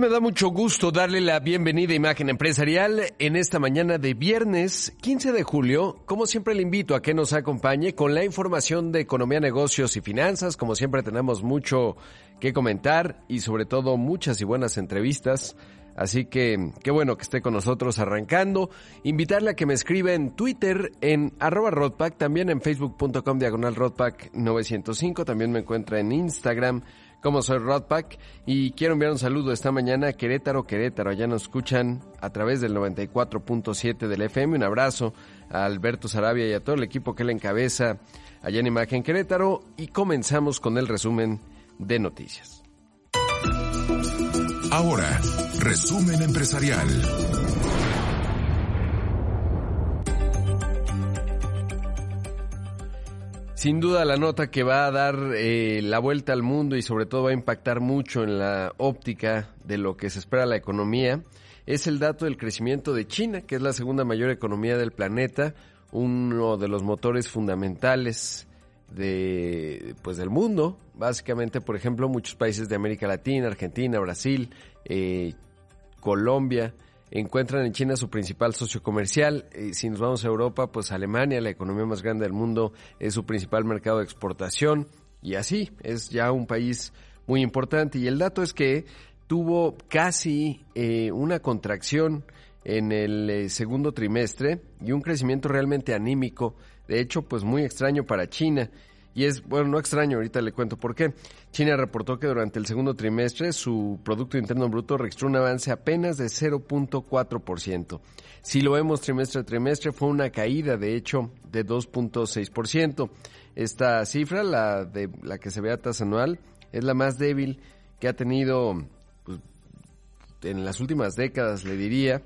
Me da mucho gusto darle la bienvenida a Imagen Empresarial en esta mañana de viernes 15 de julio. Como siempre le invito a que nos acompañe con la información de economía, negocios y finanzas. Como siempre tenemos mucho que comentar y sobre todo muchas y buenas entrevistas. Así que qué bueno que esté con nosotros arrancando. Invitarle a que me escriba en Twitter en arroba Rodpack, también en facebook.com diagonal Rodpack 905. También me encuentra en Instagram como soy Rodpack y quiero enviar un saludo esta mañana a Querétaro, Querétaro. Allá nos escuchan a través del 94.7 del FM. Un abrazo a Alberto Sarabia y a todo el equipo que le encabeza allá en Imagen Querétaro y comenzamos con el resumen de noticias. Ahora, resumen empresarial. Sin duda la nota que va a dar eh, la vuelta al mundo y sobre todo va a impactar mucho en la óptica de lo que se espera la economía es el dato del crecimiento de China, que es la segunda mayor economía del planeta, uno de los motores fundamentales de pues del mundo, básicamente por ejemplo muchos países de América Latina, Argentina, Brasil, eh, Colombia, encuentran en China su principal socio comercial. si nos vamos a Europa, pues Alemania, la economía más grande del mundo, es su principal mercado de exportación y así es ya un país muy importante. Y el dato es que tuvo casi eh, una contracción en el eh, segundo trimestre y un crecimiento realmente anímico, de hecho, pues muy extraño para China. Y es, bueno, no extraño, ahorita le cuento por qué. China reportó que durante el segundo trimestre su Producto Interno Bruto registró un avance apenas de 0.4%. Si lo vemos trimestre a trimestre, fue una caída, de hecho, de 2.6%. Esta cifra, la, de, la que se ve a tasa anual, es la más débil que ha tenido pues, en las últimas décadas, le diría,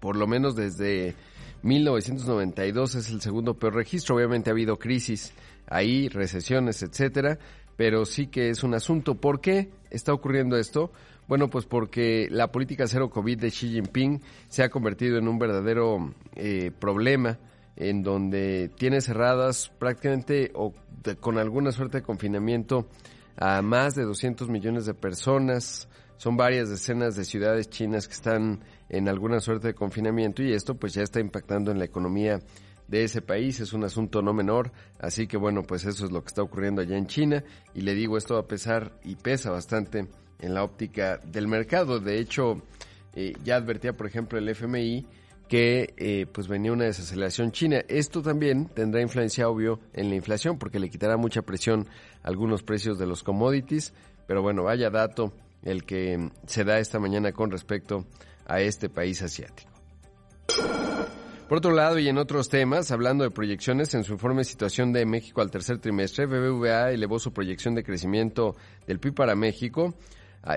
por lo menos desde 1992 es el segundo peor registro. Obviamente ha habido crisis ahí, recesiones, etcétera, pero sí que es un asunto. ¿Por qué está ocurriendo esto? Bueno, pues porque la política cero COVID de Xi Jinping se ha convertido en un verdadero eh, problema en donde tiene cerradas prácticamente o con alguna suerte de confinamiento a más de 200 millones de personas. Son varias decenas de ciudades chinas que están en alguna suerte de confinamiento y esto pues ya está impactando en la economía de ese país, es un asunto no menor, así que bueno, pues eso es lo que está ocurriendo allá en China y le digo esto a pesar y pesa bastante en la óptica del mercado, de hecho eh, ya advertía por ejemplo el FMI que eh, pues venía una desaceleración china. Esto también tendrá influencia obvio en la inflación porque le quitará mucha presión a algunos precios de los commodities, pero bueno, vaya dato el que se da esta mañana con respecto a este país asiático. Por otro lado, y en otros temas, hablando de proyecciones, en su informe Situación de México al tercer trimestre, BBVA elevó su proyección de crecimiento del PIB para México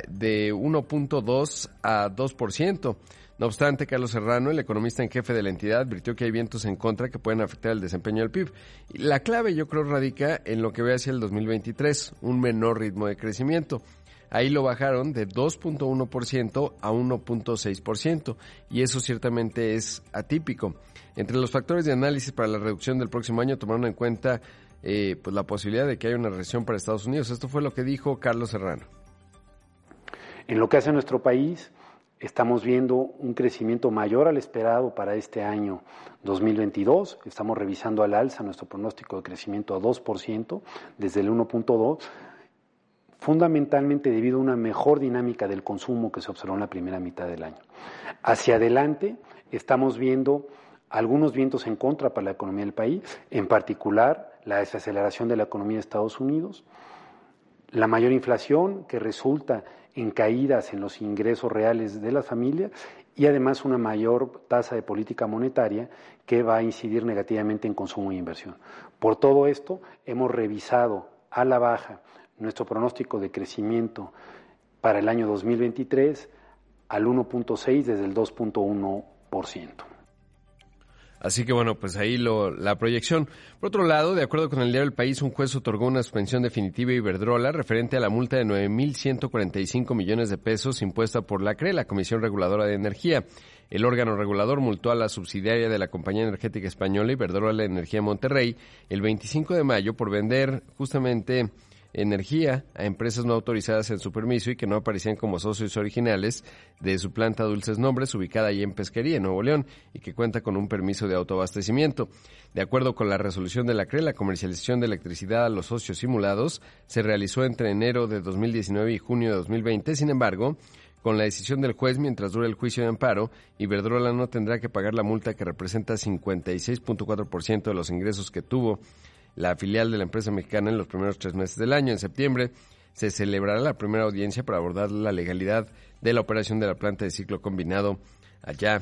de 1.2 a 2%. No obstante, Carlos Serrano, el economista en jefe de la entidad, advirtió que hay vientos en contra que pueden afectar el desempeño del PIB. La clave, yo creo, radica en lo que ve hacia el 2023, un menor ritmo de crecimiento. Ahí lo bajaron de 2.1% a 1.6% y eso ciertamente es atípico. Entre los factores de análisis para la reducción del próximo año tomaron en cuenta eh, pues la posibilidad de que haya una recesión para Estados Unidos. Esto fue lo que dijo Carlos Serrano. En lo que hace nuestro país, estamos viendo un crecimiento mayor al esperado para este año 2022. Estamos revisando al alza nuestro pronóstico de crecimiento a 2% desde el 1.2 fundamentalmente debido a una mejor dinámica del consumo que se observó en la primera mitad del año. Hacia adelante estamos viendo algunos vientos en contra para la economía del país, en particular la desaceleración de la economía de Estados Unidos, la mayor inflación que resulta en caídas en los ingresos reales de las familias y además una mayor tasa de política monetaria que va a incidir negativamente en consumo e inversión. Por todo esto, hemos revisado a la baja nuestro pronóstico de crecimiento para el año 2023 al 1.6 desde el 2.1%. Así que bueno, pues ahí lo, la proyección. Por otro lado, de acuerdo con el diario El País, un juez otorgó una suspensión definitiva a Iberdrola referente a la multa de 9.145 millones de pesos impuesta por la CRE, la Comisión Reguladora de Energía. El órgano regulador multó a la subsidiaria de la compañía energética española Iberdrola Energía Monterrey el 25 de mayo por vender justamente energía a empresas no autorizadas en su permiso y que no aparecían como socios originales de su planta Dulces Nombres, ubicada allí en Pesquería, en Nuevo León, y que cuenta con un permiso de autoabastecimiento. De acuerdo con la resolución de la CRE, la comercialización de electricidad a los socios simulados se realizó entre enero de 2019 y junio de 2020. Sin embargo, con la decisión del juez, mientras dure el juicio de amparo, Iberdrola no tendrá que pagar la multa que representa 56.4% de los ingresos que tuvo la filial de la empresa mexicana en los primeros tres meses del año. En septiembre se celebrará la primera audiencia para abordar la legalidad de la operación de la planta de ciclo combinado allá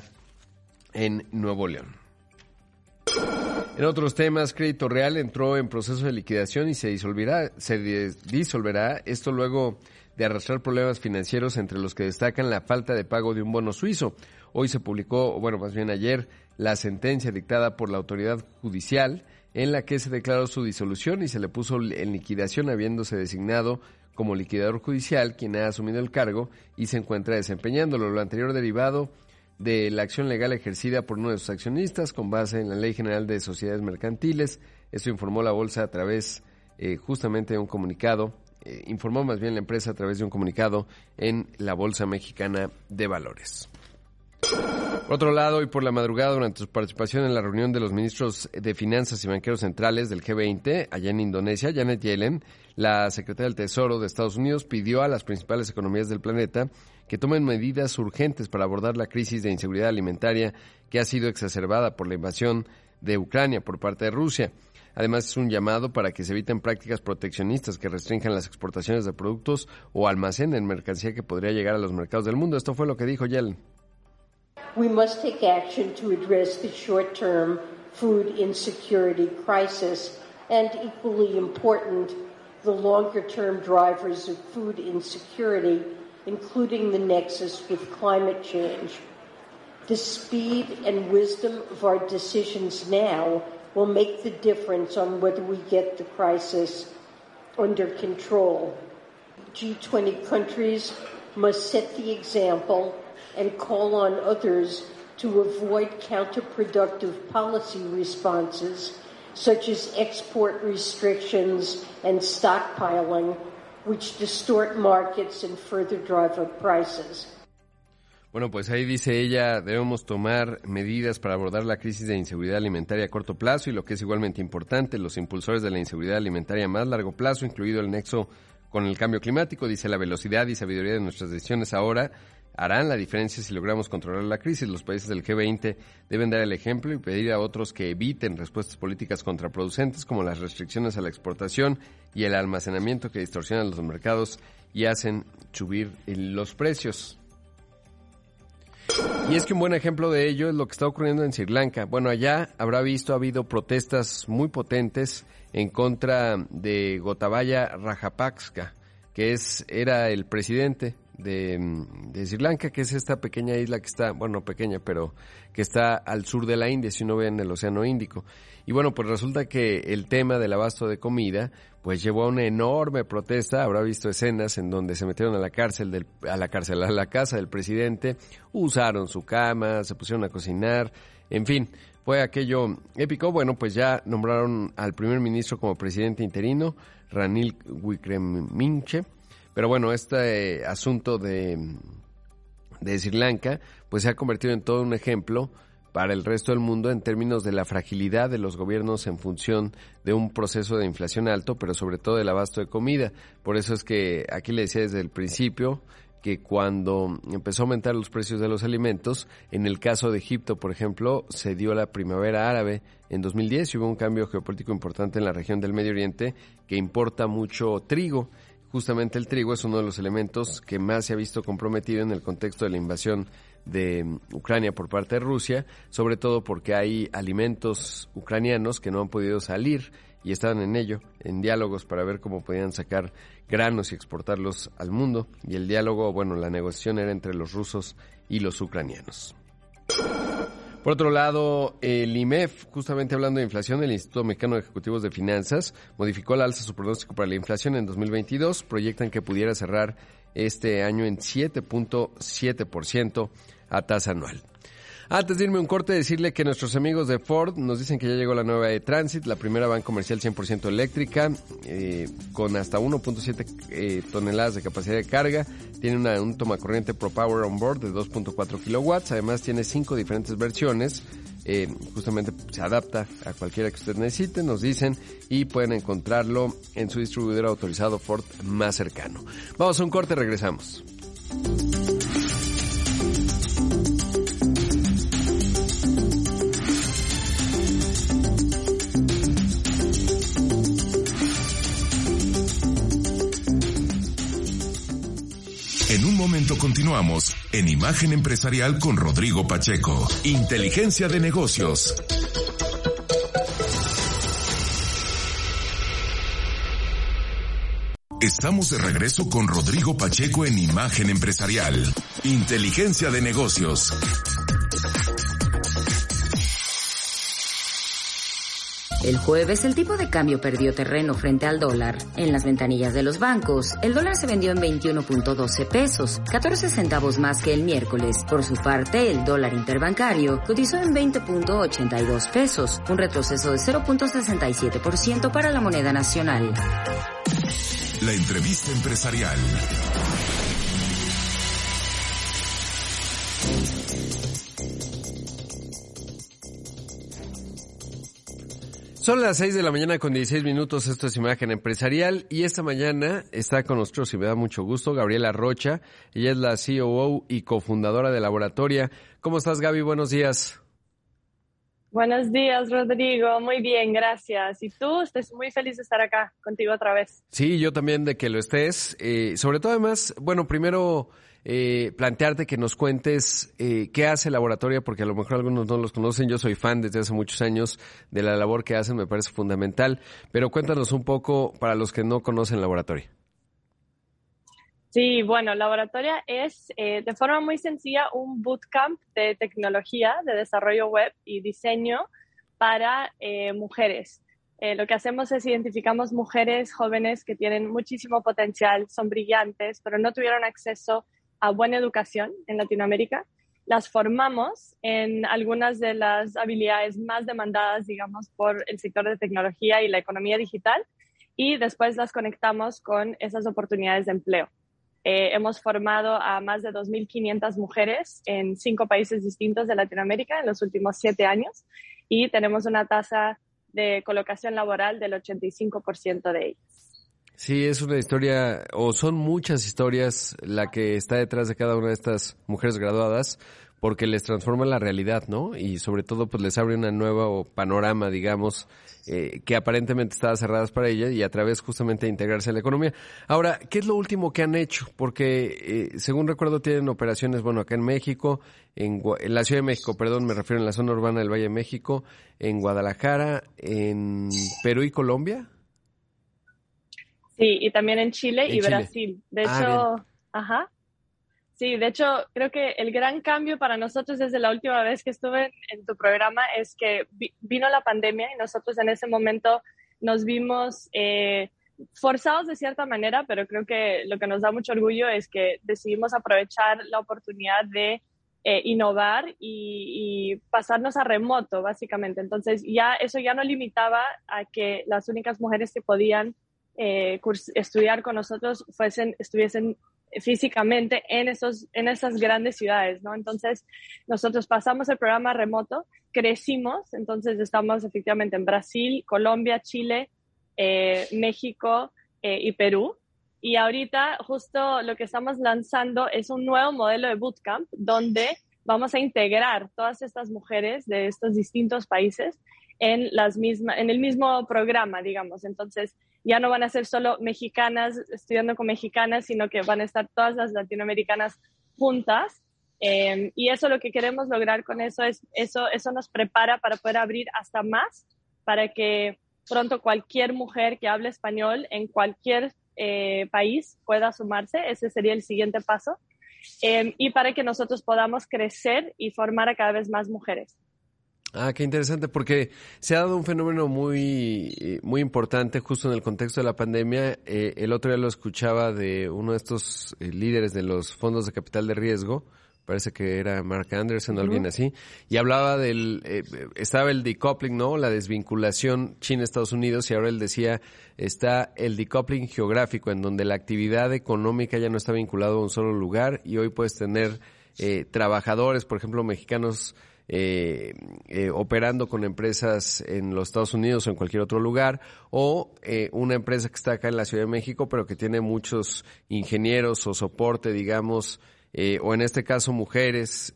en Nuevo León. En otros temas, Crédito Real entró en proceso de liquidación y se disolverá, se disolverá esto luego de arrastrar problemas financieros entre los que destacan la falta de pago de un bono suizo. Hoy se publicó, bueno, más bien ayer, la sentencia dictada por la autoridad judicial en la que se declaró su disolución y se le puso en liquidación habiéndose designado como liquidador judicial quien ha asumido el cargo y se encuentra desempeñándolo. Lo anterior derivado de la acción legal ejercida por uno de sus accionistas con base en la Ley General de Sociedades Mercantiles. Esto informó la bolsa a través eh, justamente de un comunicado, eh, informó más bien la empresa a través de un comunicado en la Bolsa Mexicana de Valores. Por otro lado, y por la madrugada, durante su participación en la reunión de los ministros de Finanzas y Banqueros Centrales del G20, allá en Indonesia, Janet Yellen, la secretaria del Tesoro de Estados Unidos, pidió a las principales economías del planeta que tomen medidas urgentes para abordar la crisis de inseguridad alimentaria que ha sido exacerbada por la invasión de Ucrania por parte de Rusia. Además, es un llamado para que se eviten prácticas proteccionistas que restrinjan las exportaciones de productos o almacenen mercancía que podría llegar a los mercados del mundo. Esto fue lo que dijo Yellen. We must take action to address the short term food insecurity crisis and, equally important, the longer term drivers of food insecurity, including the nexus with climate change. The speed and wisdom of our decisions now will make the difference on whether we get the crisis under control. G20 countries must set the example and call on others to avoid counterproductive policy responses such as export restrictions and stockpiling, which distort markets and further drive up prices. Bueno, pues ahí dice ella, debemos tomar medidas para abordar la crisis de inseguridad alimentaria a corto plazo y lo que es igualmente importante, los impulsores de la inseguridad alimentaria a más largo plazo, incluido el nexo con el cambio climático, dice la velocidad y sabiduría de nuestras decisiones ahora harán la diferencia si logramos controlar la crisis. Los países del G20 deben dar el ejemplo y pedir a otros que eviten respuestas políticas contraproducentes como las restricciones a la exportación y el almacenamiento que distorsionan los mercados y hacen subir los precios. Y es que un buen ejemplo de ello es lo que está ocurriendo en Sri Lanka. Bueno, allá habrá visto, ha habido protestas muy potentes en contra de Gotabaya Rajapaksa, que es, era el presidente de, Sri Lanka, que es esta pequeña isla que está, bueno, pequeña, pero que está al sur de la India, si uno ve en el Océano Índico. Y bueno, pues resulta que el tema del abasto de comida, pues llevó a una enorme protesta. Habrá visto escenas en donde se metieron a la cárcel, del, a la cárcel, a la casa del presidente, usaron su cama, se pusieron a cocinar, en fin, fue aquello épico. Bueno, pues ya nombraron al primer ministro como presidente interino, Ranil Wickremesinghe pero bueno, este asunto de, de Sri Lanka pues se ha convertido en todo un ejemplo para el resto del mundo en términos de la fragilidad de los gobiernos en función de un proceso de inflación alto, pero sobre todo del abasto de comida. Por eso es que aquí le decía desde el principio que cuando empezó a aumentar los precios de los alimentos, en el caso de Egipto, por ejemplo, se dio la primavera árabe en 2010 y hubo un cambio geopolítico importante en la región del Medio Oriente que importa mucho trigo justamente el trigo es uno de los elementos que más se ha visto comprometido en el contexto de la invasión de mm, Ucrania por parte de Rusia, sobre todo porque hay alimentos ucranianos que no han podido salir y estaban en ello, en diálogos para ver cómo podían sacar granos y exportarlos al mundo. Y el diálogo, bueno, la negociación era entre los rusos y los ucranianos. Por otro lado, el IMEF, justamente hablando de inflación, el Instituto Mexicano de Ejecutivos de Finanzas modificó la alza su pronóstico para la inflación en 2022. Proyectan que pudiera cerrar este año en 7.7% a tasa anual. Antes de irme un corte, decirle que nuestros amigos de Ford nos dicen que ya llegó la nueva e-Transit, la primera van comercial 100% eléctrica, eh, con hasta 1.7 eh, toneladas de capacidad de carga. Tiene una, un tomacorriente Pro Power on board de 2.4 kilowatts. Además tiene cinco diferentes versiones. Eh, justamente se adapta a cualquiera que usted necesite, nos dicen, y pueden encontrarlo en su distribuidor autorizado Ford más cercano. Vamos a un corte, regresamos. Momento continuamos en Imagen Empresarial con Rodrigo Pacheco. Inteligencia de negocios. Estamos de regreso con Rodrigo Pacheco en Imagen Empresarial. Inteligencia de negocios. El jueves el tipo de cambio perdió terreno frente al dólar. En las ventanillas de los bancos, el dólar se vendió en 21.12 pesos, 14 centavos más que el miércoles. Por su parte, el dólar interbancario cotizó en 20.82 pesos, un retroceso de 0.67% para la moneda nacional. La entrevista empresarial. Son las 6 de la mañana con 16 minutos, esto es Imagen Empresarial y esta mañana está con nosotros y me da mucho gusto Gabriela Rocha, ella es la COO y cofundadora de Laboratoria. ¿Cómo estás Gaby? Buenos días. Buenos días, Rodrigo. Muy bien, gracias. Y tú, estoy muy feliz de estar acá contigo otra vez. Sí, yo también de que lo estés. Eh, sobre todo, además, bueno, primero eh, plantearte que nos cuentes eh, qué hace Laboratoria, porque a lo mejor algunos no los conocen. Yo soy fan desde hace muchos años de la labor que hacen, me parece fundamental. Pero cuéntanos un poco para los que no conocen Laboratoria. Sí, bueno, Laboratoria es eh, de forma muy sencilla un bootcamp de tecnología, de desarrollo web y diseño para eh, mujeres. Eh, lo que hacemos es identificamos mujeres jóvenes que tienen muchísimo potencial, son brillantes, pero no tuvieron acceso a buena educación en Latinoamérica. Las formamos en algunas de las habilidades más demandadas, digamos, por el sector de tecnología y la economía digital y después las conectamos con esas oportunidades de empleo. Eh, hemos formado a más de 2.500 mujeres en cinco países distintos de Latinoamérica en los últimos siete años y tenemos una tasa de colocación laboral del 85% de ellas. Sí, es una historia, o son muchas historias la que está detrás de cada una de estas mujeres graduadas, porque les transforma la realidad, ¿no? Y sobre todo, pues les abre una nueva panorama, digamos, eh, que aparentemente estaba cerradas para ellas y a través justamente de integrarse a la economía. Ahora, ¿qué es lo último que han hecho? Porque, eh, según recuerdo, tienen operaciones, bueno, acá en México, en, en, la Ciudad de México, perdón, me refiero en la zona urbana del Valle de México, en Guadalajara, en Perú y Colombia. Sí, y también en Chile y Brasil. De ah, hecho, ajá. Sí, de hecho, creo que el gran cambio para nosotros desde la última vez que estuve en, tu programa es que vino la pandemia y nosotros en ese momento nos vimos eh, forzados de cierta manera, pero creo que lo que nos da mucho orgullo es que decidimos aprovechar la oportunidad de eh, innovar y, y, pasarnos a remoto, básicamente. Entonces, ya eso ya no limitaba a que las únicas mujeres que podían eh, estudiar con nosotros fuesen, estuviesen físicamente en, esos, en esas grandes ciudades, ¿no? Entonces, nosotros pasamos el programa remoto, crecimos, entonces estamos efectivamente en Brasil, Colombia, Chile, eh, México eh, y Perú. Y ahorita justo lo que estamos lanzando es un nuevo modelo de bootcamp donde vamos a integrar todas estas mujeres de estos distintos países en, las mismas, en el mismo programa, digamos. Entonces, ya no van a ser solo mexicanas estudiando con mexicanas, sino que van a estar todas las latinoamericanas juntas. Eh, y eso lo que queremos lograr con eso es, eso, eso nos prepara para poder abrir hasta más, para que pronto cualquier mujer que hable español en cualquier eh, país pueda sumarse. Ese sería el siguiente paso. Eh, y para que nosotros podamos crecer y formar a cada vez más mujeres. Ah, qué interesante, porque se ha dado un fenómeno muy, eh, muy importante justo en el contexto de la pandemia. Eh, el otro día lo escuchaba de uno de estos eh, líderes de los fondos de capital de riesgo, parece que era Mark Anderson o alguien así, y hablaba del, estaba el decoupling, ¿no? La desvinculación China-Estados Unidos, y ahora él decía, está el decoupling geográfico, en donde la actividad económica ya no está vinculada a un solo lugar, y hoy puedes tener trabajadores, por ejemplo, mexicanos, eh, eh, operando con empresas en los Estados Unidos o en cualquier otro lugar, o eh, una empresa que está acá en la Ciudad de México, pero que tiene muchos ingenieros o soporte, digamos, eh, o en este caso mujeres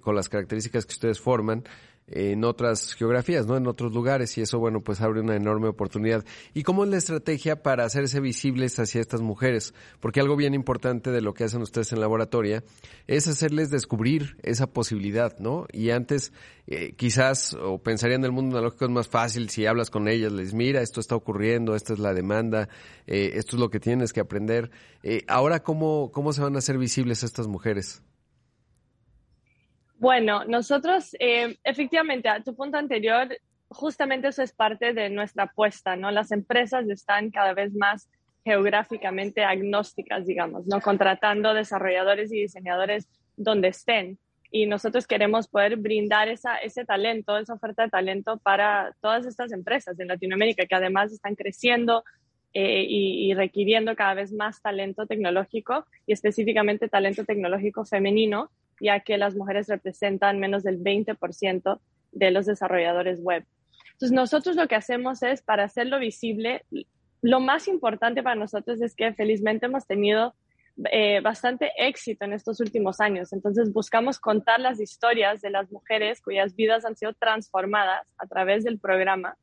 con las características que ustedes forman, en otras geografías, ¿no? En otros lugares y eso, bueno, pues abre una enorme oportunidad. ¿Y cómo es la estrategia para hacerse visibles hacia estas mujeres? Porque algo bien importante de lo que hacen ustedes en laboratoria es hacerles descubrir esa posibilidad, ¿no? Y antes, eh, quizás, o pensarían en el mundo analógico es más fácil si hablas con ellas, les mira, esto está ocurriendo, esta es la demanda, eh, esto es lo que tienes que aprender. Eh, ahora, ¿cómo, ¿cómo se van a hacer visibles estas mujeres? Bueno, nosotros, eh, efectivamente, a tu punto anterior, justamente eso es parte de nuestra apuesta, ¿no? Las empresas están cada vez más geográficamente agnósticas, digamos, ¿no? Contratando desarrolladores y diseñadores donde estén. Y nosotros queremos poder brindar esa, ese talento, esa oferta de talento para todas estas empresas en Latinoamérica que además están creciendo eh, y, y, requiriendo cada vez más talento tecnológico y específicamente talento tecnológico femenino ya que las mujeres representan menos del 20% de los desarrolladores web. Entonces, nosotros lo que hacemos es, para hacerlo visible, lo más importante para nosotros es que felizmente hemos tenido eh, bastante éxito en estos últimos años. Entonces, buscamos contar las historias de las mujeres cuyas vidas han sido transformadas a través del programa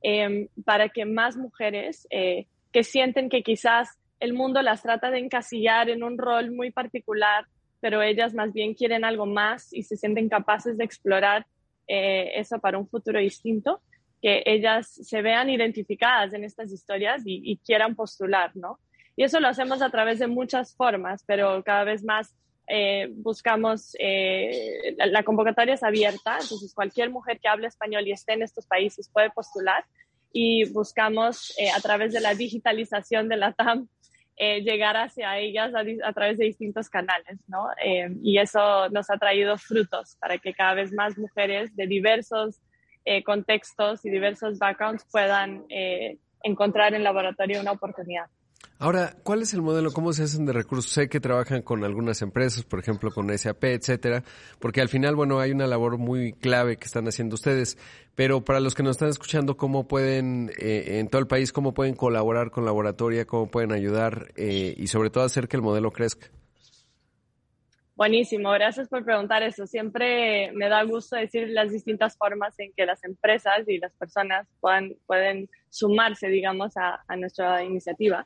em, para que más mujeres eh, que sienten que quizás el mundo las trata de encasillar en un rol muy particular pero ellas más bien quieren algo más y se sienten capaces de explorar eh, eso para un futuro distinto, que ellas se vean identificadas en estas historias y, quieran postular, ¿no? Y eso lo hacemos a través de muchas formas, pero cada vez más eh, buscamos, eh, la, convocatoria es abierta, entonces cualquier mujer que hable español y esté en estos países puede postular y buscamos a través de la digitalización de la TAM eh, llegar hacia ellas a, través de distintos canales, ¿no? Eh, y eso nos ha traído frutos para que cada vez más mujeres de diversos eh, contextos y diversos backgrounds puedan encontrar en laboratorio una oportunidad. Ahora, ¿cuál es el modelo? ¿Cómo se hacen de recursos? Sé que trabajan con algunas empresas, por ejemplo, con SAP, etcétera, porque al final, bueno, hay una labor muy clave que están haciendo ustedes. Pero para los que nos están escuchando, ¿cómo pueden, eh, en todo el país, cómo pueden colaborar con Laboratoria, cómo pueden ayudar eh, y sobre todo hacer que el modelo crezca? Buenísimo, gracias por preguntar eso. Siempre me da gusto decir las distintas formas en que las empresas y las personas pueden sumarse, digamos, a, nuestra iniciativa.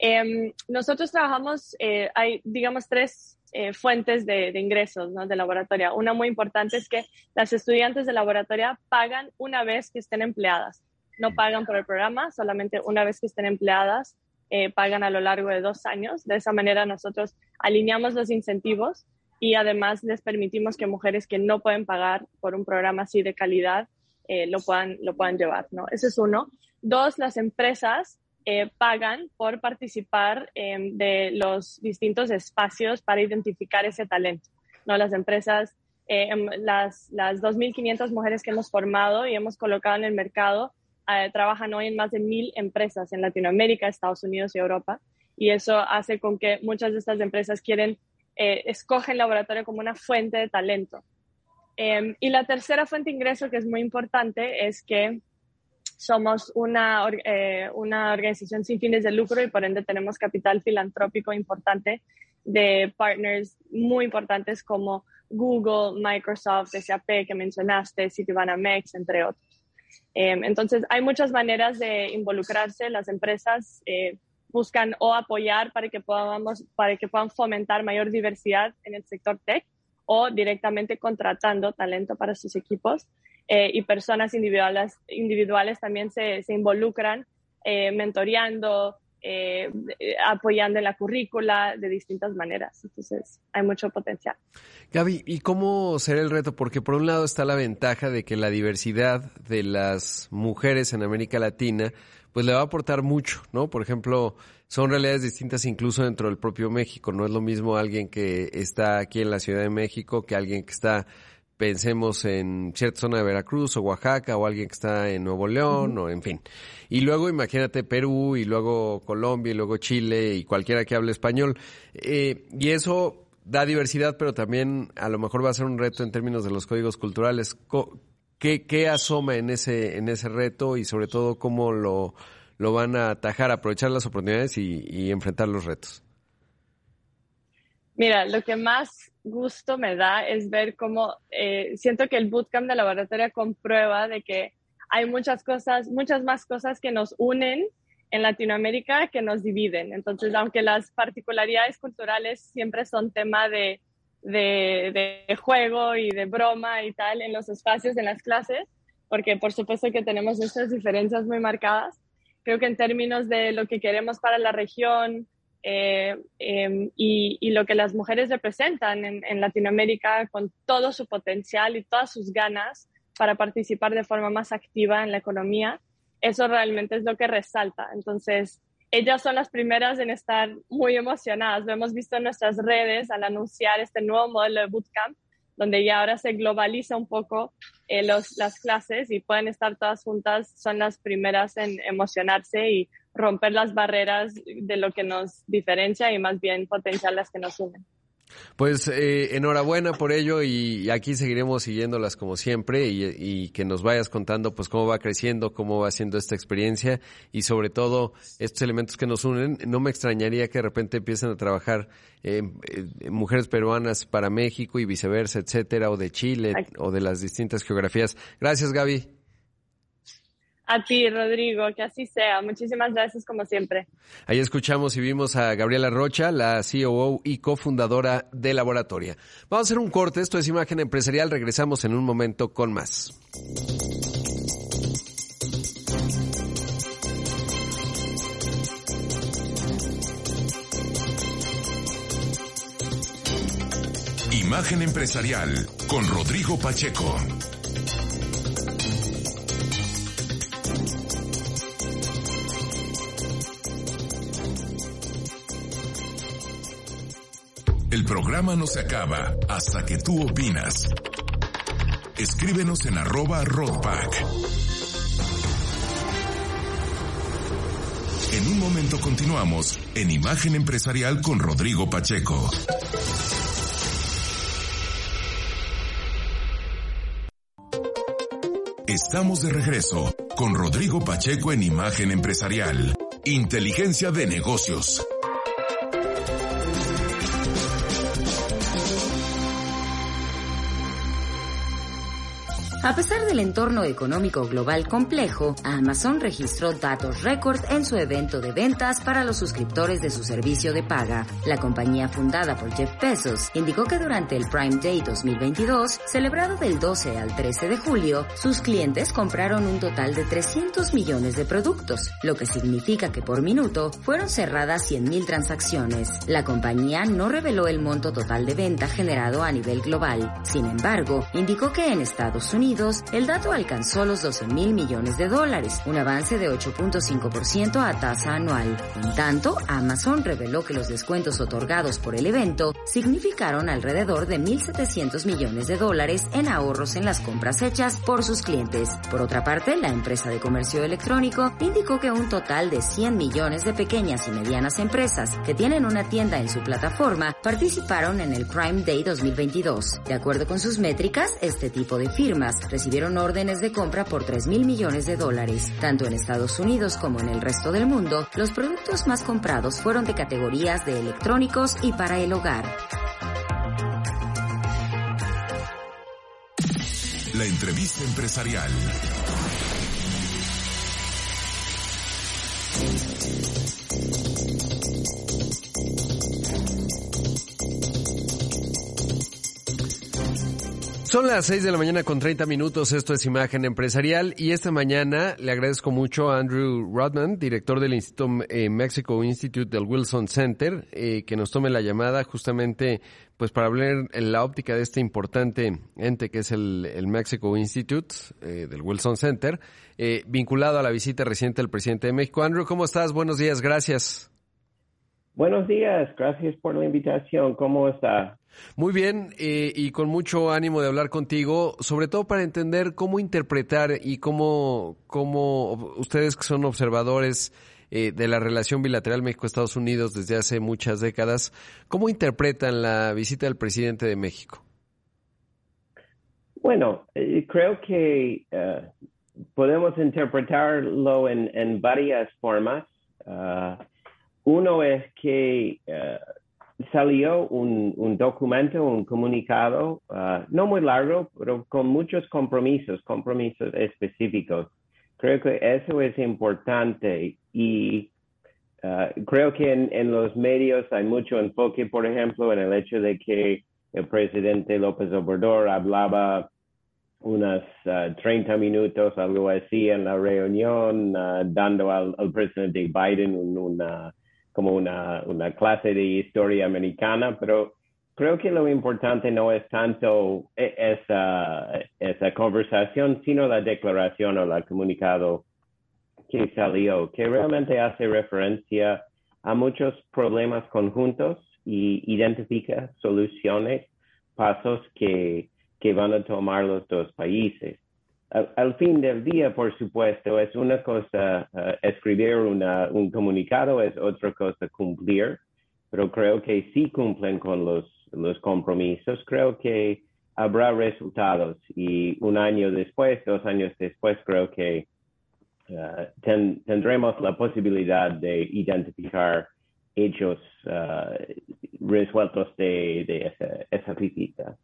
Eh, nosotros trabajamos, eh, hay, digamos, tres eh, fuentes de, ingresos ¿no? de laboratorio. Una muy importante es que las estudiantes de laboratorio pagan una vez que estén empleadas. No pagan por el programa, solamente una vez que estén empleadas eh, pagan a lo largo de dos años. De esa manera nosotros alineamos los incentivos y además les permitimos que mujeres que no pueden pagar por un programa así de calidad eh, lo, puedan, lo puedan llevar. ¿no? Ese es uno. Dos, las empresas eh, pagan por participar em, de los distintos espacios para identificar ese talento. ¿no? Las empresas, em, las, las 2.500 mujeres que hemos formado y hemos colocado en el mercado eh, trabajan hoy en más de mil empresas en Latinoamérica, Estados Unidos y Europa. Y eso hace con que muchas de estas empresas quieren, eh, escogen laboratorio como una fuente de talento. Em, y la tercera fuente de ingreso que es muy importante es que somos una, eh, una organización sin fines de lucro y por ende tenemos capital filantrópico importante de partners muy importantes como Google, Microsoft, SAP que mencionaste, Citibanamex, entre otros. Em, entonces, hay muchas maneras de involucrarse. Las empresas eh, buscan o apoyar para que, podamos, para que puedan fomentar mayor diversidad en el sector tech o directamente contratando talento para sus equipos. Eh, y personas individuales, individuales también se, se involucran eh, mentoreando, eh, apoyando en la currícula de distintas maneras. Entonces, hay mucho potencial. Gaby, ¿y cómo será el reto? Porque por un lado está la ventaja de que la diversidad de las mujeres en América Latina, pues le va a aportar mucho, ¿no? Por ejemplo, son realidades distintas incluso dentro del propio México. No es lo mismo alguien que está aquí en la Ciudad de México que alguien que está pensemos en cierta zona de Veracruz o Oaxaca o alguien que está en Nuevo León o en fin. Y luego imagínate Perú y luego Colombia y luego Chile y cualquiera que hable español. Eh, y eso da diversidad, pero también a lo mejor va a ser un reto en términos de los códigos culturales. ¿Qué, qué asoma en ese, en ese reto y sobre todo cómo lo, lo van a atajar, aprovechar las oportunidades y enfrentar los retos? Mira, lo que más gusto me da es ver cómo eh, siento que el bootcamp de laboratorio comprueba de que hay muchas cosas, muchas más cosas que nos unen en Latinoamérica que nos dividen. Entonces, aunque las particularidades culturales siempre son tema de, de, de juego y de broma y tal en los espacios, en las clases, porque por supuesto que tenemos estas diferencias muy marcadas, creo que en términos de lo que queremos para la región, eh, em, y, lo que las mujeres representan en, Latinoamérica con todo su potencial y todas sus ganas para participar de forma más activa en la economía, eso realmente es lo que resalta. Entonces, ellas son las primeras en estar muy emocionadas. Lo hemos visto en nuestras redes al anunciar este nuevo modelo de bootcamp, donde ya ahora se globaliza un poco eh, los, las clases y pueden estar todas juntas, son las primeras en emocionarse y romper las barreras de lo que nos diferencia y más bien potenciar las que nos unen. Pues eh, enhorabuena por ello y aquí seguiremos siguiéndolas como siempre y, que nos vayas contando pues cómo va creciendo, cómo va siendo esta experiencia y sobre todo estos elementos que nos unen. No me extrañaría que de repente empiecen a trabajar eh, eh, mujeres peruanas para México y viceversa, etcétera, o de Chile o de las distintas geografías. Gracias Gaby. A ti, Rodrigo, que así sea. Muchísimas gracias como siempre. Ahí escuchamos y vimos a Gabriela Rocha, la COO y cofundadora de Laboratoria. Vamos a hacer un corte, esto es Imagen Empresarial, regresamos en un momento con más. Imagen Empresarial con Rodrigo Pacheco. El programa no se acaba hasta que tú opinas. Escríbenos en arroba roadpack. En un momento continuamos en Imagen Empresarial con Rodrigo Pacheco. Estamos de regreso con Rodrigo Pacheco en Imagen Empresarial. Inteligencia de negocios. A pesar del entorno económico global complejo, Amazon registró datos récord en su evento de ventas para los suscriptores de su servicio de paga. La compañía fundada por Jeff Bezos indicó que durante el Prime Day 2022, celebrado del 12 al 13 de julio, sus clientes compraron un total de 300 millones de productos, lo que significa que por minuto fueron cerradas 100.000 transacciones. La compañía no reveló el monto total de venta generado a nivel global. Sin embargo, indicó que en Estados Unidos el dato alcanzó los 12 mil millones de dólares, un avance de 8.5% a tasa anual. En tanto, Amazon reveló que los descuentos otorgados por el evento significaron alrededor de 1.700 millones de dólares en ahorros en las compras hechas por sus clientes. Por otra parte, la empresa de comercio electrónico indicó que un total de 100 millones de pequeñas y medianas empresas que tienen una tienda en su plataforma participaron en el Prime Day 2022. De acuerdo con sus métricas, este tipo de firmas recibieron órdenes de compra por 3 mil millones de dólares. Tanto en Estados Unidos como en el resto del mundo, los productos más comprados fueron de categorías de electrónicos y para el hogar. La entrevista empresarial. Son las 6 de la mañana con 30 minutos, esto es Imagen Empresarial y esta mañana le agradezco mucho a Andrew Rodman, director del Instituto eh, Mexico Institute del Wilson Center, eh, que nos tome la llamada justamente pues para hablar en la óptica de este importante ente que es el, Mexico Institute eh, del Wilson Center, vinculado a la visita reciente del presidente de México. Andrew, ¿cómo estás? Buenos días, gracias. Buenos días, gracias por la invitación. ¿Cómo está? Muy bien, eh, y con mucho ánimo de hablar contigo, sobre todo para entender cómo interpretar y cómo, cómo ustedes que son observadores eh, de la relación bilateral México-Estados Unidos desde hace muchas décadas, ¿cómo interpretan la visita del presidente de México? Bueno, eh, creo que podemos interpretarlo en, varias formas. Ah, uno es que salió un, documento, un comunicado, uh, no muy largo, pero con muchos compromisos, compromisos específicos. Creo que eso es importante y uh, creo que en, los medios hay mucho enfoque, por ejemplo, en el hecho de que el presidente López Obrador hablaba unas 30 minutos, algo así, en la reunión, dando al, presidente Biden una como una, una clase de historia americana, pero creo que lo importante no es tanto e, esa, esa conversación, sino la declaración o el comunicado que salió, que realmente hace referencia a muchos problemas conjuntos y identifica soluciones, pasos que, que van a tomar los dos países al, fin del día, por supuesto, es una cosa eh, escribir un comunicado, es otra cosa cumplir, pero creo que si cumplen con los, los compromisos. Creo que habrá resultados y un año después, dos años después, creo que eh, tendremos la posibilidad de identificar hechos eh, resueltos de, de esa, esa visita.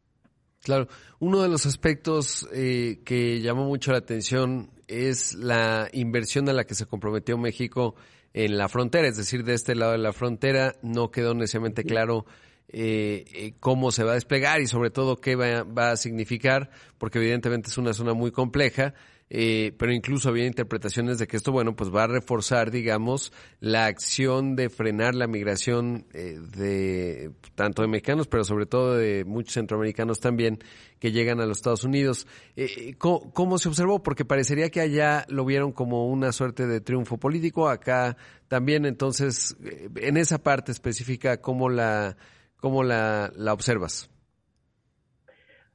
Claro, uno de los aspectos eh, que llamó mucho la atención es la inversión a la que se comprometió México en la frontera, es decir, de este lado de la frontera no quedó necesariamente claro eh, eh, cómo se va a desplegar y sobre todo qué va, va, a significar, porque evidentemente es una zona muy compleja eh, pero incluso había interpretaciones de que esto, bueno, pues va a reforzar, digamos, la acción de frenar la migración eh, de tanto de mexicanos, pero sobre todo de muchos centroamericanos también que llegan a los Estados Unidos. Eh, ¿cómo, se observó? Porque parecería que allá lo vieron como una suerte de triunfo político, acá también, entonces, en esa parte específica, ¿cómo la, cómo la, la observas?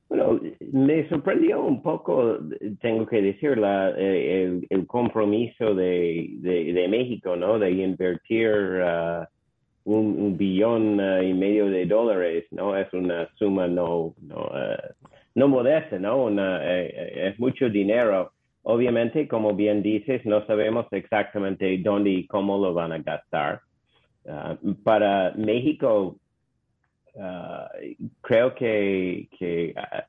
Bueno, me sorprendió un poco, tengo que decir, la, eh, el, compromiso de, de, México, ¿no? De invertir uh, un, billón uh, y medio de dólares, ¿no? Es una suma no, no, uh, no modesta, ¿no? Una, eh, es mucho dinero. Obviamente, como bien dices, no sabemos exactamente dónde y cómo lo van a gastar. para México, Ah, creo que, que ah,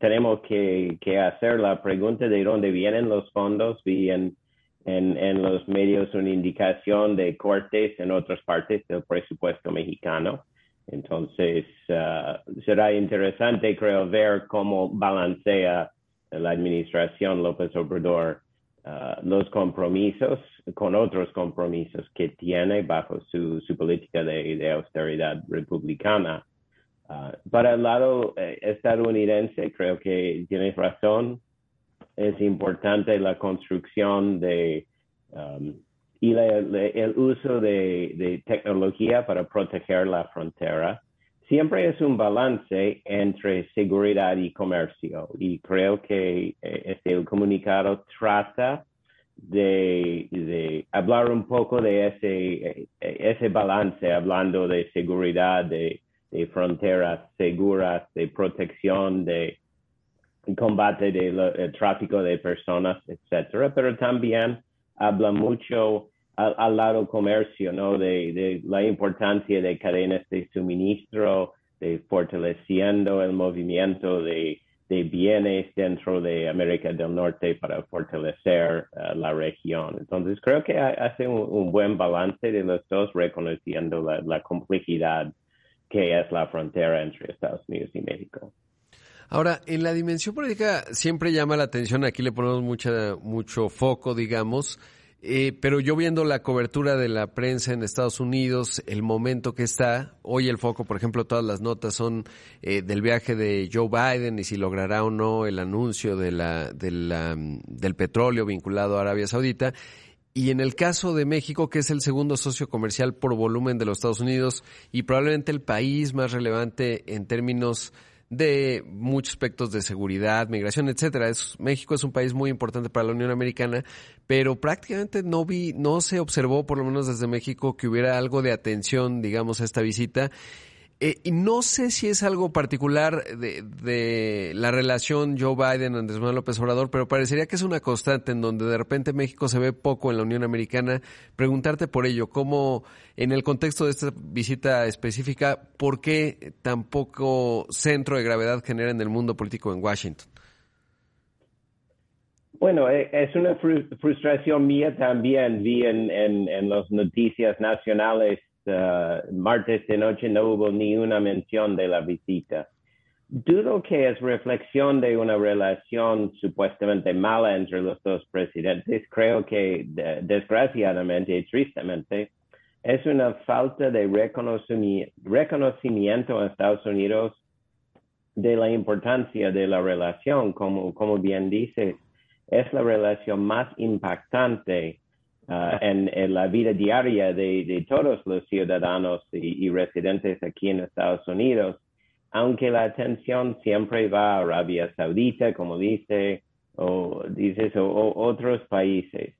tenemos que, que, hacer la pregunta de dónde vienen los fondos. Vi en, en, los medios una indicación de cortes en otras partes del presupuesto mexicano. Entonces, ah, será interesante, creo, ver cómo balancea la administración López Obrador los compromisos con otros compromisos que tiene bajo su, su política de austeridad republicana. Ah, para el lado eh, estadounidense, creo que tienes razón. Es importante la construcción de um, y el uso de, tecnología para proteger la frontera. Siempre es un balance entre seguridad y comercio y creo que eh, este, el comunicado trata de, hablar un poco de ese, eh, ese balance, hablando de seguridad, de de fronteras seguras, de protección, de combate del tráfico de personas, etcétera, pero también habla mucho al, lado comercio, ¿no? De, de, la importancia de cadenas de suministro, de fortaleciendo el movimiento de, de bienes dentro de América del Norte para fortalecer uh, la región. Entonces, creo que hace un, buen balance de los dos, reconociendo la complejidad que es la frontera entre Estados Unidos y México. Ahora, en la dimensión política siempre llama la atención, aquí le ponemos mucha, mucho foco, digamos, eh, pero yo viendo la cobertura de la prensa en Estados Unidos, el momento que está, hoy el foco, por ejemplo, todas las notas son eh, del viaje de Joe Biden y si logrará o no el anuncio de la, de la, del petróleo vinculado a Arabia Saudita. Y en el caso de México, que es el segundo socio comercial por volumen de los Estados Unidos y probablemente el país más relevante en términos de muchos aspectos de seguridad, migración, etcétera. Es, México es un país muy importante para la Unión Americana, pero prácticamente no vi, no se observó, por lo menos desde México, que hubiera algo de atención, digamos, a esta visita. Eh, y no sé si es algo particular de, de la relación Joe Biden-Andrés Manuel López Obrador, pero parecería que es una constante en donde de repente México se ve poco en la Unión Americana. Preguntarte por ello, ¿cómo en el contexto de esta visita específica, por qué tan poco centro de gravedad genera en el mundo político en Washington? Bueno, eh, es una frustración mía también. Vi en, en, en las noticias nacionales Uh, martes de noche no hubo ni una mención de la visita. Dudo que es reflexión de una relación supuestamente mala entre los dos presidentes. Creo que desgraciadamente y tristemente es una falta de reconocimiento en Estados Unidos de la importancia de la relación, como, bien dice, es la relación más impactante Uh, en, la vida diaria de, todos los ciudadanos y, residentes aquí en Estados Unidos, aunque la atención siempre va a Arabia Saudita, como dice, o dices, o, otros países.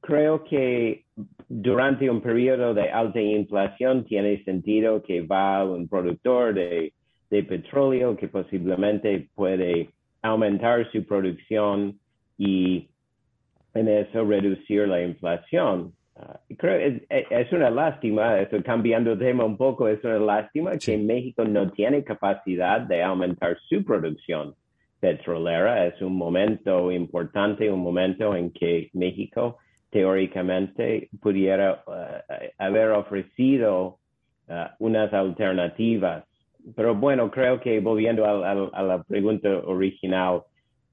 Creo que durante un periodo de alta inflación tiene sentido que va un productor de, de petróleo que posiblemente puede aumentar su producción y en eso reducir la inflación. Ah, creo es, es una lástima, estoy cambiando de tema un poco, es una lástima que México no tiene capacidad de aumentar su producción petrolera. Es un momento importante, un momento en que México teóricamente pudiera ah, haber ofrecido ah, unas alternativas. Pero bueno, creo que volviendo a, la pregunta original,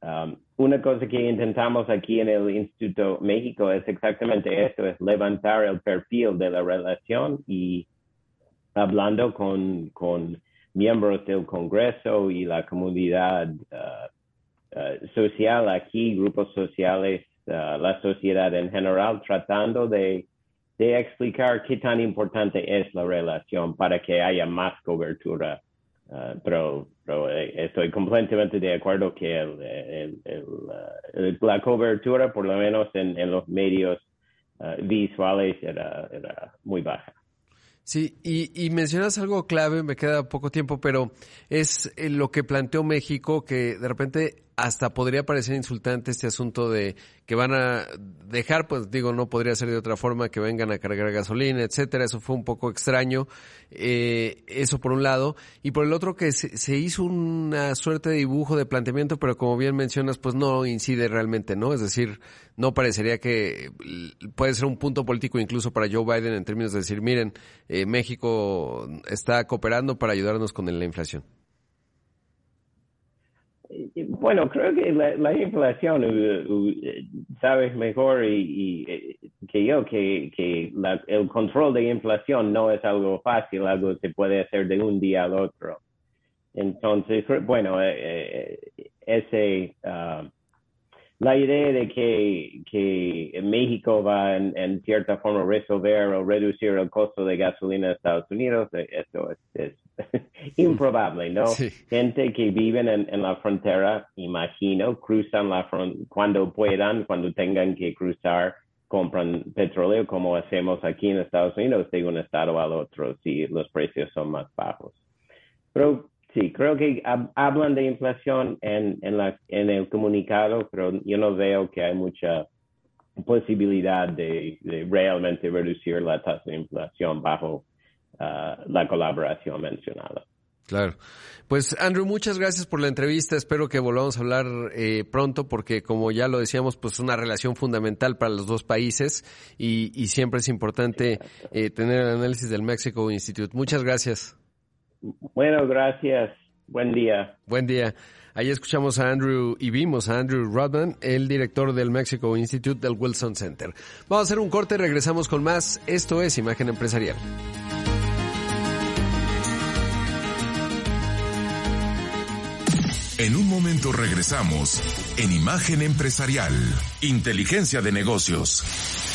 um, una cosa que intentamos aquí en el Instituto México es exactamente esto, es levantar el perfil de la relación y hablando con, con miembros del Congreso y la comunidad uh, uh, social aquí, grupos sociales, uh, la sociedad en general, tratando de, de explicar qué tan importante es la relación para que haya más cobertura Ah, pero, eh, estoy completamente de acuerdo que el, uh, la cobertura, por lo menos en, los medios visuales, era, era muy baja. Sí, y, y, mencionas algo clave, me queda poco tiempo, pero es eh, lo que planteó México, que de repente hasta podría parecer insultante este asunto de que van a dejar, pues digo, no podría ser de otra forma, que vengan a cargar gasolina, etcétera. Eso fue un poco extraño. Eh, eso por un lado. Y por el otro que se, hizo una suerte de dibujo de planteamiento, pero como bien mencionas, pues no incide realmente, ¿no? Es decir, no parecería que puede ser un punto político incluso para Joe Biden en términos de decir, miren, eh, México está cooperando para ayudarnos con la inflación. Bueno, creo que la, inflación, sabes mejor y, que yo que, que el control de inflación no es algo fácil, algo que se puede hacer de un día al otro. Entonces, bueno, eh, eh, ese, ah, la idea de que, que México va en, en, cierta forma a resolver o reducir el costo de gasolina en Estados Unidos, eh, eso es improbable, ¿no? Gente que viven en, la frontera, imagino, cruzan la frontera cuando puedan, cuando tengan que cruzar, compran petróleo como hacemos aquí en Estados Unidos de un estado al otro si los precios son más bajos. Pero sí, creo que hablan de inflación en, en, la, en el comunicado, pero yo no veo que hay mucha posibilidad de, de realmente reducir la tasa de inflación bajo la colaboración mencionada. Claro. Pues Andrew, muchas gracias por la entrevista. Espero que volvamos a hablar eh, pronto porque como ya lo decíamos, pues es una relación fundamental para los dos países y, siempre es importante eh, tener el análisis del Mexico Institute. Muchas gracias. Bueno, gracias. Buen día. Buen día. Ahí escuchamos a Andrew y vimos a Andrew Rodman, el director del Mexico Institute del Wilson Center. Vamos a hacer un corte, regresamos con más. Esto es Imagen Empresarial. En un momento regresamos en Imagen Empresarial, Inteligencia de Negocios.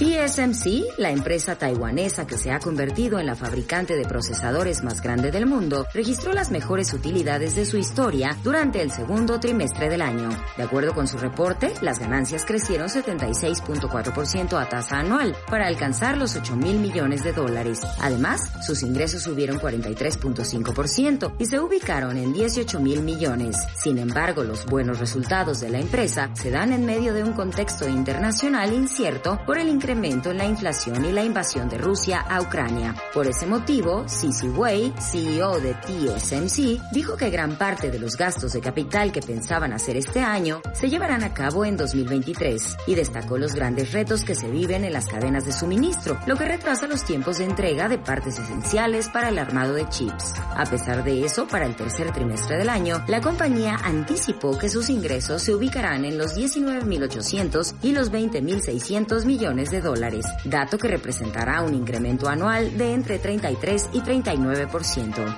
TSMC, la empresa taiwanesa que se ha convertido en la fabricante de procesadores más grande del mundo, registró las mejores utilidades de su historia durante el segundo trimestre del año. De acuerdo con su reporte, las ganancias crecieron 76.4% a tasa anual para alcanzar los 8 mil millones de dólares. Además, sus ingresos subieron 43.5% y se ubicaron en 18 mil millones. Sin embargo, los buenos resultados de la empresa se dan en medio de un contexto internacional incierto por el incremento en la inflación y la invasión de Rusia a Ucrania. Por ese motivo, Cici Wei, CEO de TSMC, dijo que gran parte de los gastos de capital que pensaban hacer este año se llevarán a cabo en 2023 y destacó los grandes retos que se viven en las cadenas de suministro, lo que retrasa los tiempos de entrega de partes esenciales para el armado de chips. A pesar de eso, para el tercer trimestre del año, la compañía anticipó que sus ingresos se ubicarán en los 19.800 y los 20.600 millones de dólares, dato que representará un incremento anual de entre 33 y 39%.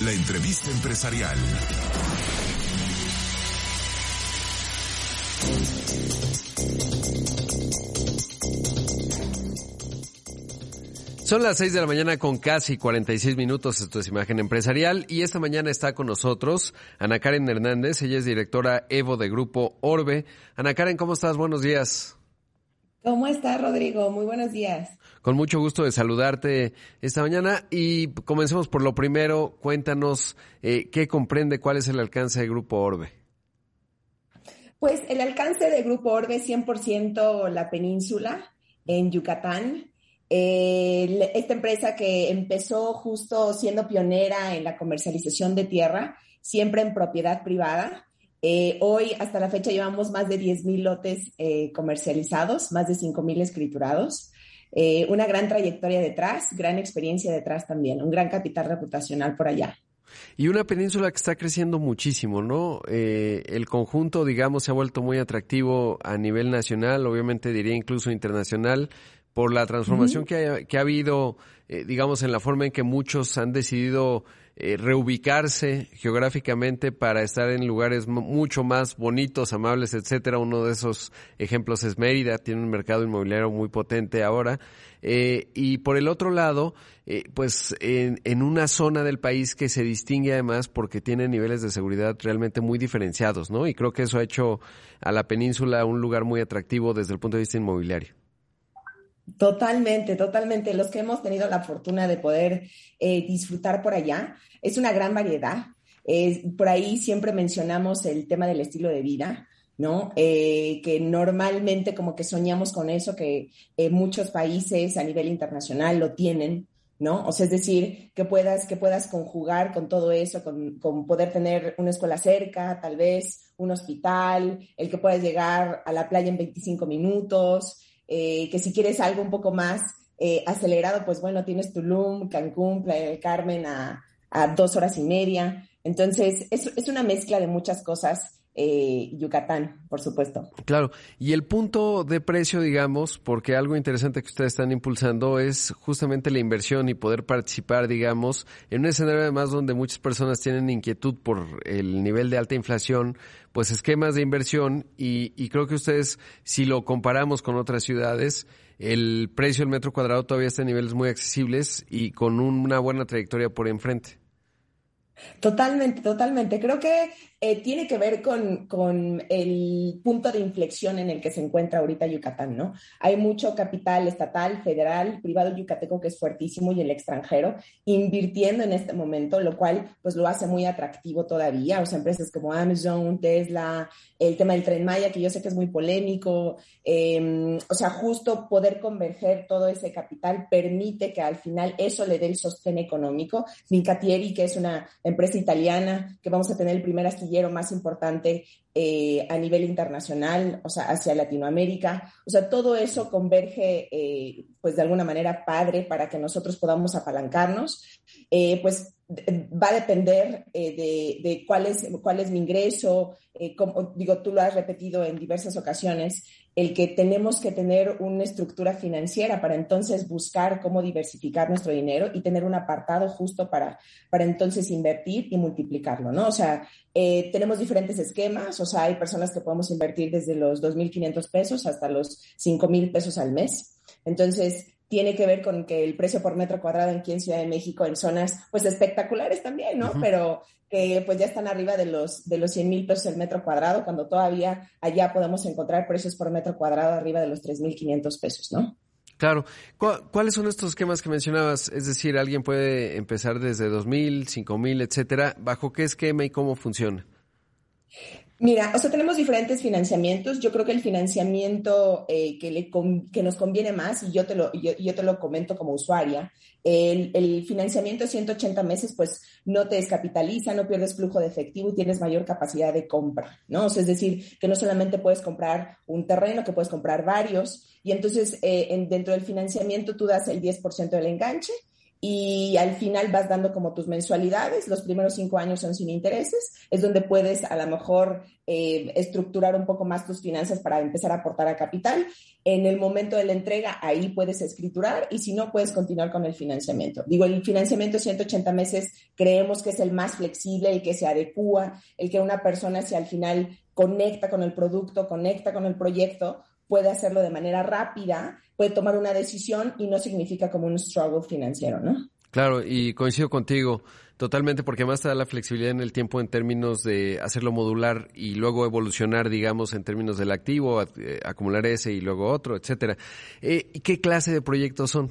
La entrevista empresarial. Son las 6 de la mañana con casi 46 minutos. Esto es Imagen Empresarial y esta mañana está con nosotros Ana Karen Hernández. Ella es directora Evo de Grupo Orbe. Ana Karen, ¿cómo estás? Buenos días. ¿Cómo estás, Rodrigo? Muy buenos días. Con mucho gusto de saludarte esta mañana y comencemos por lo primero. Cuéntanos eh, qué comprende, cuál es el alcance de Grupo Orbe. Pues el alcance de Grupo Orbe es 100% la península en Yucatán esta empresa que empezó justo siendo pionera en la comercialización de tierra, siempre en propiedad privada. Eh, hoy, hasta la fecha, llevamos más de 10.000 lotes eh, comercializados, más de 5.000 escriturados. Eh, una gran trayectoria detrás, gran experiencia detrás también, un gran capital reputacional por allá. Y una península que está creciendo muchísimo, ¿no? el conjunto, digamos, se ha vuelto muy atractivo a nivel nacional, obviamente diría incluso internacional por la transformación que, ha, que, ha, habido, eh, digamos, en la forma en que muchos han decidido eh, reubicarse geográficamente para estar en lugares mucho más bonitos, amables, etcétera. Uno de esos ejemplos es Mérida, tiene un mercado inmobiliario muy potente ahora. Eh, y por el otro lado, pues en, en, una zona del país que se distingue además porque tiene niveles de seguridad realmente muy diferenciados, ¿no? Y creo que eso ha hecho a la península un lugar muy atractivo desde el punto de vista inmobiliario. Totalmente, totalmente. Los que hemos tenido la fortuna de poder eh, disfrutar por allá, es una gran variedad. por ahí siempre mencionamos el tema del estilo de vida, ¿no? Eh, que normalmente como que soñamos con eso, que eh, muchos países a nivel internacional lo tienen, ¿no? O sea, es decir, que puedas, que puedas conjugar con todo eso, con, con poder tener una escuela cerca, tal vez un hospital, el que puedas llegar a la playa en 25 minutos, eh, que si quieres algo un poco más eh, acelerado, pues bueno, tienes Tulum, Cancún, Playa del Carmen a, dos horas y media. Entonces, es, es una mezcla de muchas cosas. Eh, Yucatán, por supuesto. Claro, y el punto de precio, digamos, porque algo interesante que ustedes están impulsando es justamente la inversión y poder participar, digamos, en un escenario además donde muchas personas tienen inquietud por el nivel de alta inflación, pues esquemas de inversión y, y creo que ustedes, si lo comparamos con otras ciudades, el precio del metro cuadrado todavía está en niveles muy accesibles y con una buena trayectoria por enfrente. Totalmente, totalmente. Creo que eh, tiene que ver con, con, el punto de inflexión en el que se encuentra ahorita Yucatán, ¿no? Hay mucho capital estatal, federal, privado yucateco que es fuertísimo y el extranjero invirtiendo en este momento, lo cual pues lo hace muy atractivo todavía. O sea, empresas como Amazon, Tesla, el tema del tren Maya, que yo sé que es muy polémico. Em, o sea, justo poder converger todo ese capital permite que al final eso le dé el sostén económico. Vincatieri, que es una empresa italiana, que vamos a tener el primer astillero más importante eh, a nivel internacional, o sea, hacia Latinoamérica. O sea, todo eso converge, eh, pues de alguna manera, padre para que nosotros podamos apalancarnos. Eh, pues va a depender de, de, cuál, es, cuál es mi ingreso. como, digo, tú lo has repetido en diversas ocasiones, el que tenemos que tener una estructura financiera para entonces buscar cómo diversificar nuestro dinero y tener un apartado justo para, para entonces invertir y multiplicarlo, ¿no? O sea, eh, tenemos diferentes esquemas, o sea, hay personas que podemos invertir desde los 2.500 pesos hasta los 5.000 pesos al mes. Entonces, tiene que ver con que el precio por metro cuadrado aquí en Ciudad de México en zonas pues espectaculares también, ¿no? Pero que pues ya están arriba de los, de los 100 mil pesos el metro cuadrado, cuando todavía allá podemos encontrar precios por metro cuadrado arriba de los 3.500 pesos, ¿no? Claro. ¿Cuáles son estos esquemas que mencionabas? Es decir, alguien puede empezar desde 2.000, 5.000, etcétera. ¿Bajo qué esquema y cómo funciona? Mira, o sea, tenemos diferentes financiamientos. Yo creo que el financiamiento eh, que, le que nos conviene más, y yo te lo, yo, te lo comento como usuaria, el, el, financiamiento de 180 meses, pues no te descapitaliza, no pierdes flujo de efectivo y tienes mayor capacidad de compra, ¿no? O sea, es decir, que no solamente puedes comprar un terreno, que puedes comprar varios, y entonces eh, en, dentro del financiamiento tú das el 10% del enganche y al final vas dando como tus mensualidades, los primeros cinco años son sin intereses, es donde puedes a lo mejor eh, estructurar un poco más tus finanzas para empezar a aportar a capital. En el momento de la entrega, ahí puedes escriturar y si no, puedes continuar con el financiamiento. Digo, el financiamiento de 180 meses creemos que es el más flexible, el que se adecua, el que una persona si al final conecta con el producto, conecta con el proyecto, puede hacerlo de manera rápida, puede tomar una decisión y no significa como un struggle financiero, ¿no? Claro, y coincido contigo totalmente porque además te da la flexibilidad en el tiempo en términos de hacerlo modular y luego evolucionar, digamos, en términos del activo, eh, acumular ese y luego otro, etcétera. Eh, ¿Qué clase de proyectos son?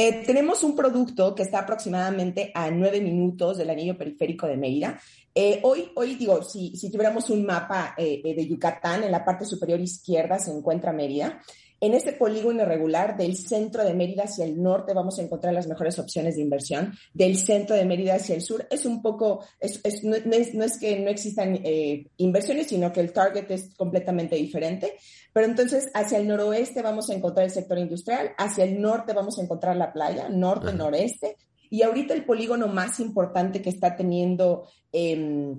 Eh, tenemos un producto que está aproximadamente a nueve minutos del anillo periférico de Mérida. Eh, hoy, hoy digo, si, si tuviéramos un mapa eh, de Yucatán, en la parte superior izquierda se encuentra Mérida. En este polígono irregular del centro de Mérida hacia el norte vamos a encontrar las mejores opciones de inversión. Del centro de Mérida hacia el sur es un poco, es, no, es, que no existan eh, inversiones, sino que el target es completamente diferente. Pero entonces hacia el noroeste vamos a encontrar el sector industrial, hacia el norte vamos a encontrar la playa, norte, noreste. Y ahorita el polígono más importante que está teniendo eh,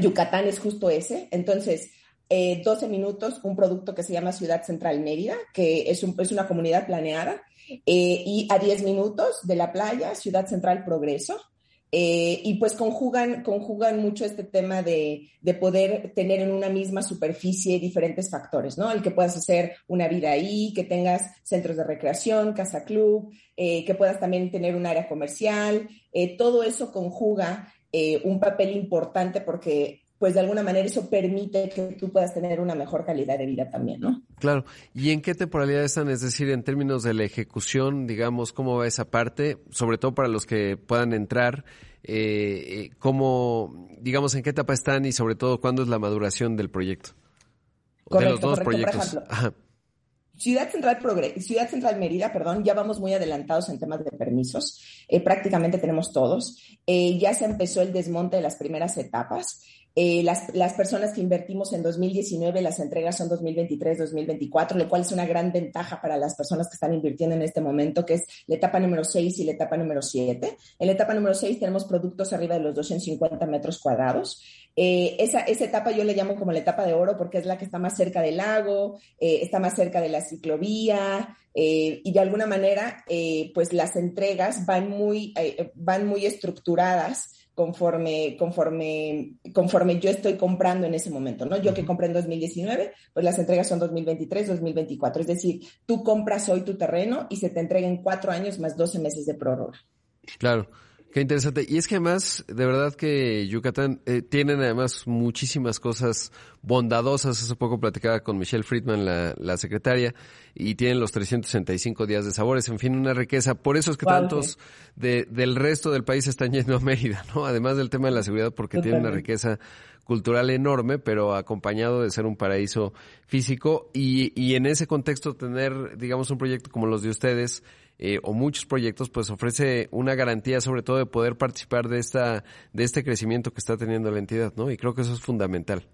Yucatán es justo ese. Entonces, 12 eh, minutos un producto que se llama Ciudad Central Mérida, que es, es una comunidad planeada, eh, y a 10 minutos de la playa, Ciudad Central Progreso. Eh, y pues conjugan, conjugan mucho este tema de, de, poder tener en una misma superficie diferentes factores, ¿no? El que puedas hacer una vida ahí, que tengas centros de recreación, casa club, que puedas también tener un área comercial, todo eso conjuga un papel importante porque pues de alguna manera eso permite que tú puedas tener una mejor calidad de vida también, ¿no? Claro. ¿Y en qué temporalidad están? Es decir, en términos de la ejecución, digamos, ¿cómo va esa parte? Sobre todo para los que puedan entrar, eh, eh ¿cómo, digamos, en qué etapa están y sobre todo cuándo es la maduración del proyecto? de los dos proyectos. Ciudad Central Ciudad Central Mérida, perdón, ya vamos muy adelantados en temas de permisos. Eh, prácticamente tenemos todos. Eh, ya se empezó el desmonte de las primeras etapas. Eh, las, las, personas que invertimos en 2019, las entregas son 2023, 2024, lo cual es una gran ventaja para las personas que están invirtiendo en este momento, que es la etapa número 6 y la etapa número 7. En la etapa número 6 tenemos productos arriba de los 250 metros cuadrados. Eh, esa, esa etapa yo le llamo como la etapa de oro porque es la que está más cerca del lago, eh, está más cerca de la ciclovía, y de alguna manera, pues las entregas van muy, van muy estructuradas conforme, conforme, conforme yo estoy comprando en ese momento, ¿no? Yo que compré en 2019, pues las entregas son 2023, 2024. Es decir, tú compras hoy tu terreno y se te entrega en cuatro años más 12 meses de prórroga. Claro. Qué interesante. Y es que además, de verdad que Yucatán eh, tienen además muchísimas cosas bondadosas. Hace poco platicaba con Michelle Friedman, la, la secretaria, y tienen los 365 días de sabores. En fin, una riqueza. Por eso es que tantos de, del resto del país están yendo a Mérida, ¿no? Además del tema de la seguridad, porque tiene una riqueza cultural enorme, pero acompañado de ser un paraíso físico y, y en ese contexto tener, digamos, un proyecto como los de ustedes eh, o muchos proyectos, pues ofrece una garantía sobre todo de poder participar de esta de este crecimiento que está teniendo la entidad, ¿no? Y creo que eso es fundamental.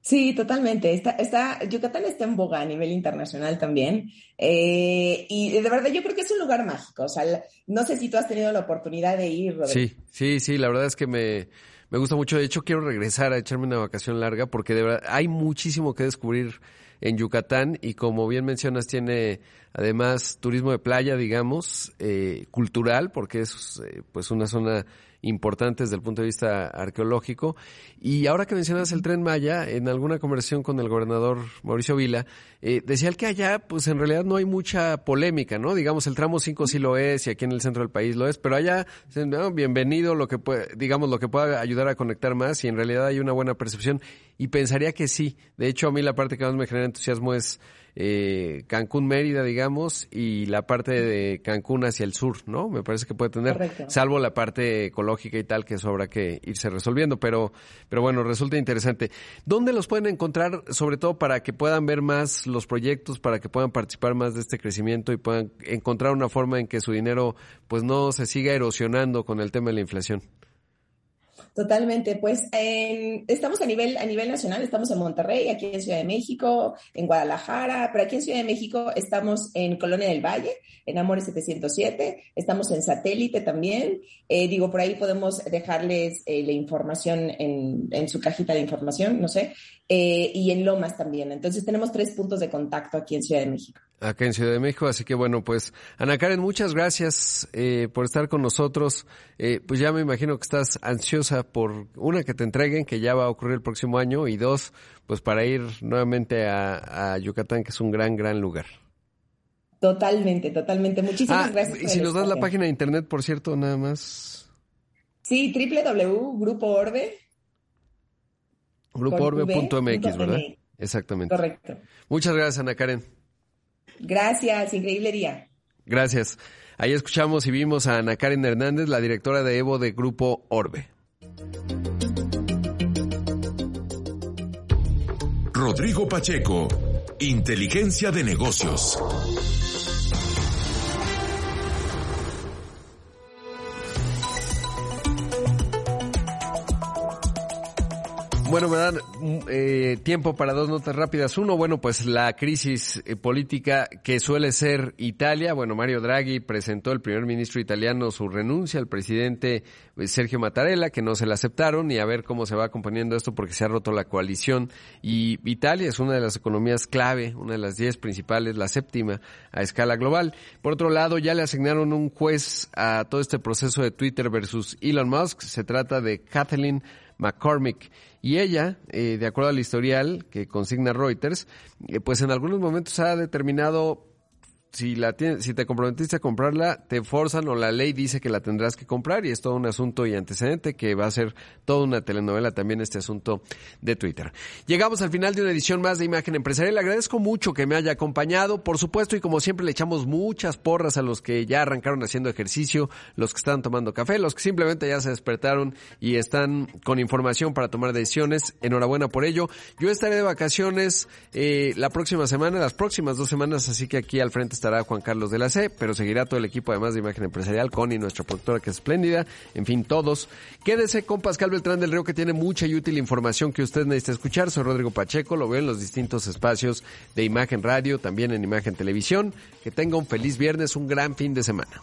Sí, totalmente. Está, está, Yucatán está en boga a nivel internacional también. Eh, y de verdad yo creo que es un lugar mágico. O sea, no sé si tú has tenido la oportunidad de ir. Sí, sí, sí. La verdad es que me, me gusta mucho. De hecho, quiero regresar a echarme una vacación larga porque de verdad hay muchísimo que descubrir en Yucatán y como bien mencionas tiene además turismo de playa, digamos, eh, cultural porque es eh, pues una zona importante desde el punto de vista arqueológico. Y ahora que mencionas el tren Maya, en alguna conversación con el gobernador Mauricio Vila, eh, decía el que allá, pues en realidad no hay mucha polémica, ¿no? Digamos, el tramo 5 sí lo es y aquí en el centro del país lo es, pero allá, bienvenido, lo que puede, digamos, lo que pueda ayudar a conectar más y en realidad hay una buena percepción. Y pensaría que sí. De hecho, a mí la parte que más me genera entusiasmo es eh, Cancún Mérida, digamos, y la parte de Cancún hacia el sur, ¿no? Me parece que puede tener, salvo la parte ecológica y tal, que eso habrá que irse resolviendo, pero, pero bueno, resulta interesante. ¿Dónde los pueden encontrar, sobre todo para que puedan ver más los proyectos, para que puedan participar más de este crecimiento y puedan encontrar una forma en que su dinero pues no se siga erosionando con el tema de la inflación? Totalmente, pues estamos a nivel, a nivel nacional, estamos en Monterrey, aquí en Ciudad de México, en Guadalajara, pero aquí en Ciudad de México estamos en Colonia del Valle, en Amores 707, estamos en satélite también, eh, digo, por ahí podemos dejarles eh, la información en, en, su cajita de información, no sé, eh, y en Lomas también. Entonces tenemos tres puntos de contacto aquí en Ciudad de México. Acá en Ciudad de México, así que bueno, pues Ana Karen, muchas gracias eh, por estar con nosotros. Eh, pues ya me imagino que estás ansiosa por, una, que te entreguen, que ya va a ocurrir el próximo año, y dos, pues para ir nuevamente a, Yucatán, que es un gran, gran lugar. Totalmente, totalmente. Muchísimas ah, gracias. Y si nos das la página de internet, por cierto, nada más. Sí, www.grupoorbe Grupoorbe.mx, ¿verdad? Exactamente. Correcto. Muchas gracias, Ana Karen. Gracias, increíble día. Gracias. Ahí escuchamos y vimos a Ana Karen Hernández, la directora de Evo de Grupo Orbe. Rodrigo Pacheco, Inteligencia de Negocios. Bueno, me dan eh, tiempo para dos notas rápidas. Uno, bueno, pues la crisis eh, política que suele ser Italia. Bueno, Mario Draghi presentó el primer ministro italiano su renuncia al presidente eh, Sergio Mattarella, que no se la aceptaron, y a ver cómo se va componiendo esto porque se ha roto la coalición. Y Italia es una de las economías clave, una de las diez principales, la séptima a escala global. Por otro lado, ya le asignaron un juez a todo este proceso de Twitter versus Elon Musk. Se trata de Kathleen McCormick. Y ella, eh, de acuerdo al historial que consigna Reuters, eh, pues en algunos momentos ha determinado si, la si te comprometiste a comprarla, te forzan o la ley dice que la tendrás que comprar y es todo un asunto y antecedente que va a ser toda una telenovela también este asunto de Twitter. Llegamos al final de una edición más de Imagen Empresarial. Le agradezco mucho que me haya acompañado, por supuesto, y como siempre le echamos muchas porras a los que ya arrancaron haciendo ejercicio, los que están tomando café, los que simplemente ya se despertaron y están con información para tomar decisiones. Enhorabuena por ello. Yo estaré de vacaciones eh, la próxima semana, las próximas dos semanas, así que aquí al frente estará Juan Carlos de la C, pero seguirá todo el equipo además de Imagen Empresarial, Connie, nuestra productora que es espléndida, en fin, todos. Quédese con Pascal Beltrán del Río que tiene mucha y útil información que usted necesita escuchar. Soy Rodrigo Pacheco, lo veo en los distintos espacios de Imagen Radio, también en Imagen Televisión. Que tenga un feliz viernes, un gran fin de semana.